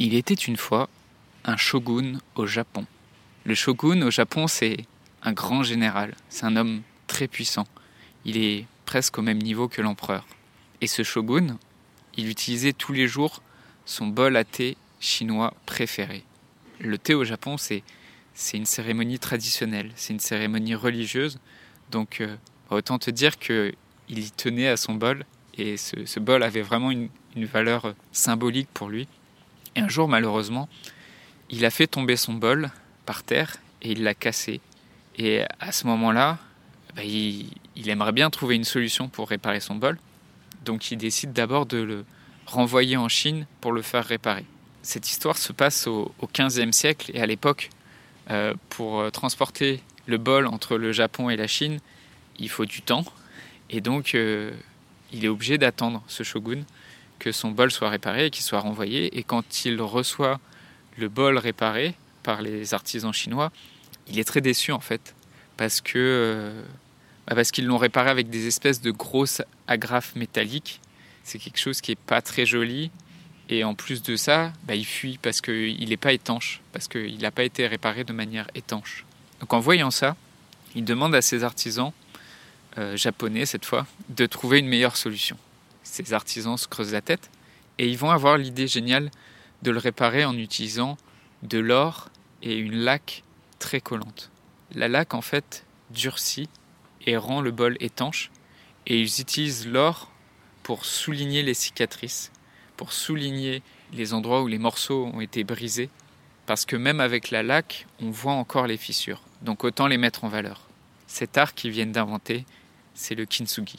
Il était une fois un shogun au Japon. Le shogun au Japon, c'est un grand général, c'est un homme très puissant. Il est presque au même niveau que l'empereur. Et ce shogun, il utilisait tous les jours son bol à thé chinois préféré. Le thé au Japon, c'est une cérémonie traditionnelle, c'est une cérémonie religieuse. Donc euh, autant te dire qu'il y tenait à son bol et ce, bol avait vraiment une valeur symbolique pour lui. Et un jour, malheureusement, il a fait tomber son bol par terre et il l'a cassé. Et à ce moment-là, bah, il, aimerait bien trouver une solution pour réparer son bol. Donc il décide d'abord de le renvoyer en Chine pour le faire réparer. Cette histoire se passe au, XVe siècle et à l'époque, euh, pour euh, transporter le bol entre le Japon et la Chine, il faut du temps. Et donc, euh, il est obligé d'attendre ce shogun que son bol soit réparé et qu'il soit renvoyé. Et quand il reçoit le bol réparé par les artisans chinois, il est très déçu en fait, parce que euh, bah, parce qu'ils l'ont réparé avec des espèces de grosses agrafes métalliques. C'est quelque chose qui est pas très joli. Et en plus de ça, bah, il fuit parce qu'il n'est pas étanche, parce qu'il n'a pas été réparé de manière étanche. Donc en voyant ça, il demande à ses artisans, euh, japonais cette fois, de trouver une meilleure solution ces artisans se creusent la tête et ils vont avoir l'idée géniale de le réparer en utilisant de l'or et une laque très collante. La laque en fait durcit et rend le bol étanche et ils utilisent l'or pour souligner les cicatrices, pour souligner les endroits où les morceaux ont été brisés parce que même avec la laque, on voit encore les fissures. Donc autant les mettre en valeur. Cet art qu'ils viennent d'inventer, c'est le kintsugi.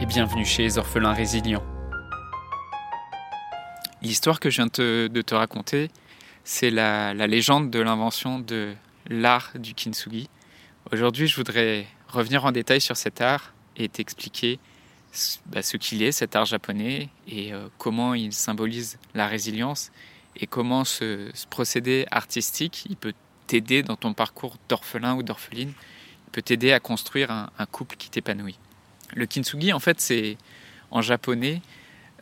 et bienvenue chez les orphelins résilients. L'histoire que je viens de te raconter, c'est la, légende de l'invention de l'art du kintsugi. Aujourd'hui, je voudrais revenir en détail sur cet art et t'expliquer bah, ce qu'il est, cet art japonais, et euh, comment il symbolise la résilience, et comment ce, procédé artistique, il peut t'aider dans ton parcours d'orphelin ou d'orpheline, il peut t'aider à construire un couple qui t'épanouit. Le kintsugi, en fait, c'est en japonais,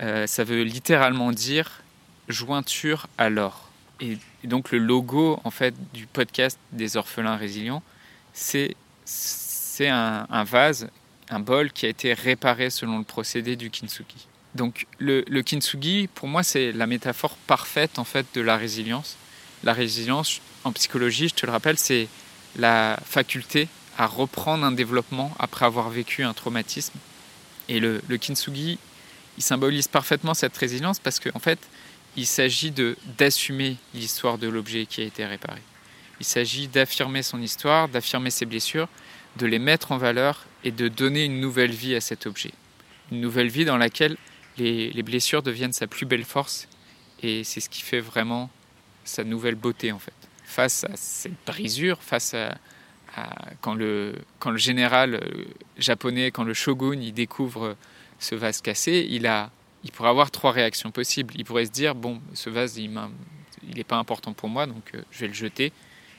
euh, ça veut littéralement dire jointure à l'or. Et, donc le logo en fait du podcast des orphelins résilients, c'est c'est un, vase, un bol qui a été réparé selon le procédé du kintsugi. Donc le, le kintsugi, pour moi, c'est la métaphore parfaite en fait de la résilience. La résilience en psychologie, je te le rappelle, c'est la faculté à reprendre un développement après avoir vécu un traumatisme. Et le, kintsugi, il symbolise parfaitement cette résilience parce qu'en en fait, il s'agit d'assumer l'histoire de l'objet qui a été réparé. Il s'agit d'affirmer son histoire, d'affirmer ses blessures, de les mettre en valeur et de donner une nouvelle vie à cet objet. Une nouvelle vie dans laquelle les, les blessures deviennent sa plus belle force et c'est ce qui fait vraiment sa nouvelle beauté en fait. Face à cette brisure, face à, quand, le, général euh, japonais, quand le shogun, il découvre ce vase cassé, il, a, il pourrait avoir trois réactions possibles. Il pourrait se dire, bon, ce vase, il n'est pas important pour moi, donc euh, je vais le jeter,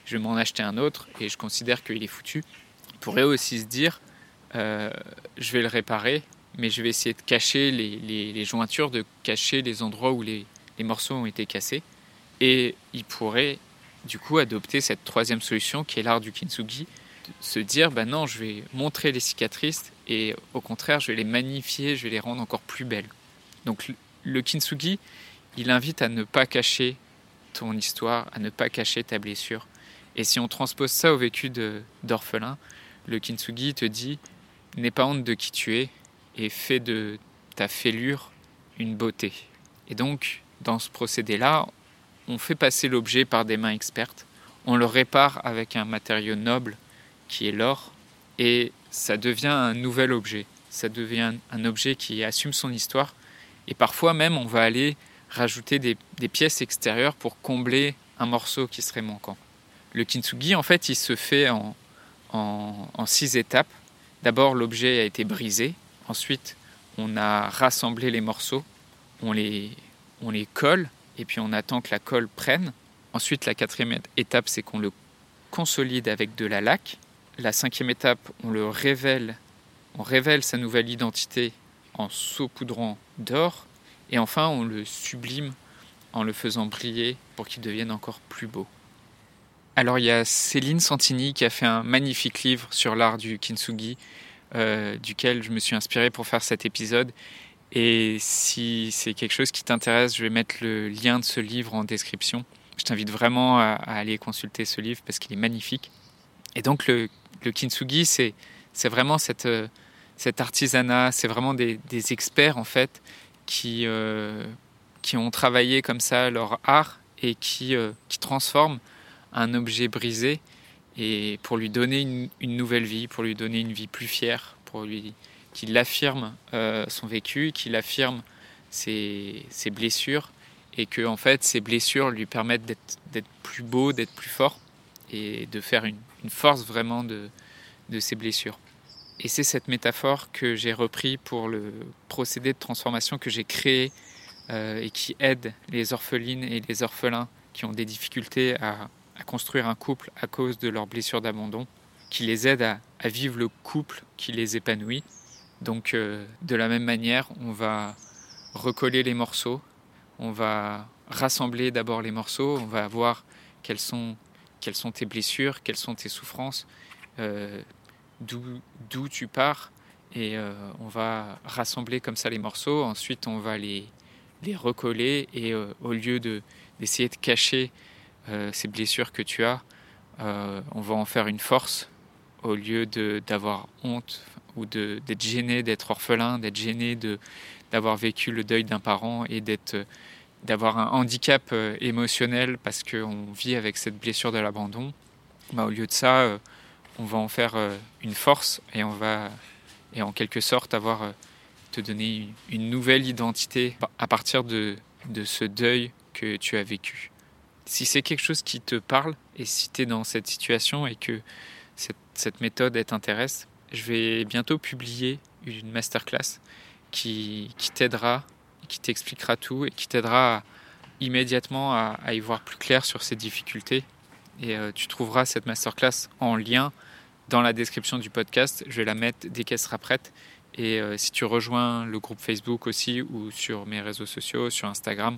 je vais m'en acheter un autre, et je considère qu'il est foutu. Il pourrait aussi se dire, euh, je vais le réparer, mais je vais essayer de cacher les, jointures, de cacher les endroits où les morceaux ont été cassés. Et il pourrait du coup adopter cette troisième solution qui est l'art du kintsugi, se dire ben non, je vais montrer les cicatrices et au contraire, je vais les magnifier, je vais les rendre encore plus belles. Donc le kintsugi, il invite à ne pas cacher ton histoire, à ne pas cacher ta blessure. Et si on transpose ça au vécu d'orphelin, le kintsugi te dit n'aie pas honte de qui tu es et fais de ta fêlure une beauté. Et donc, dans ce procédé-là, on fait passer l'objet par des mains expertes, on le répare avec un matériau noble qui est l'or, et ça devient un nouvel objet. Ça devient un objet qui assume son histoire Et parfois même, on va aller rajouter des, pièces extérieures pour combler un morceau qui serait manquant. Le kintsugi, en fait, il se fait en, six étapes. D'abord, l'objet a été brisé. Ensuite, on a rassemblé les morceaux. On les colle et puis on attend que la colle prenne. Ensuite, la quatrième étape, c'est qu'on le consolide avec de la laque. La cinquième étape, on le révèle, on révèle sa nouvelle identité en saupoudrant d'or. Et enfin, on le sublime en le faisant briller pour qu'il devienne encore plus beau. Alors il y a Céline Santini qui a fait un magnifique livre sur l'art du kintsugi, euh, duquel je me suis inspiré pour faire cet épisode. Et si c'est quelque chose qui t'intéresse, je vais mettre le lien de ce livre en description. Je t'invite vraiment à, aller consulter ce livre parce qu'il est magnifique. Et donc le, kintsugi, c'est vraiment cette, euh, cet artisanat, c'est vraiment des, experts en fait qui, euh, qui ont travaillé comme ça leur art et qui, euh, qui transforment un objet brisé et pour lui donner une, nouvelle vie, pour lui donner une vie plus fière, pour lui qu'il affirme euh, son vécu, qu'il affirme ses, blessures et que en fait ces blessures lui permettent d'être plus beau, d'être plus fort et de faire une, une force vraiment de, de ses blessures. Et c'est cette métaphore que j'ai repris pour le procédé de transformation que j'ai créé euh, et qui aide les orphelines et les orphelins qui ont des difficultés à, construire un couple à cause de leurs blessures d'abandon, qui les aide à, vivre le couple qui les épanouit. Donc euh, de la même manière, on va recoller les morceaux, on va rassembler d'abord les morceaux, on va voir quelles sont, tes blessures, quelles sont tes souffrances, euh, d'où tu pars. Et euh, on va rassembler comme ça les morceaux. Ensuite, on va les, recoller. Et au lieu de, d'essayer de cacher ces blessures que tu as, on va en faire une force au lieu d'avoir honte ou d'être gêné d'être orphelin, d'être gêné d'avoir vécu le deuil d'un parent et d'avoir un handicap émotionnel parce qu'on vit avec cette blessure de l'abandon. Bah, au lieu de ça, on va en faire euh, une force et on va, et en quelque sorte, avoir euh, te donner une nouvelle identité à partir de, de ce deuil que tu as vécu. Si c'est quelque chose qui te parle et si tu es dans cette situation et que cette, méthode t'intéresse, je vais bientôt publier une masterclass qui, t'aidera, qui t'expliquera tout et qui t'aidera immédiatement à, à, y voir plus clair sur ces difficultés. Et euh, tu trouveras cette masterclass en lien dans la description du podcast. Je vais la mettre dès qu'elle sera prête. Et euh, si tu rejoins le groupe Facebook aussi ou sur mes réseaux sociaux, sur Instagram,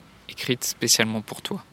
écrite spécialement pour toi.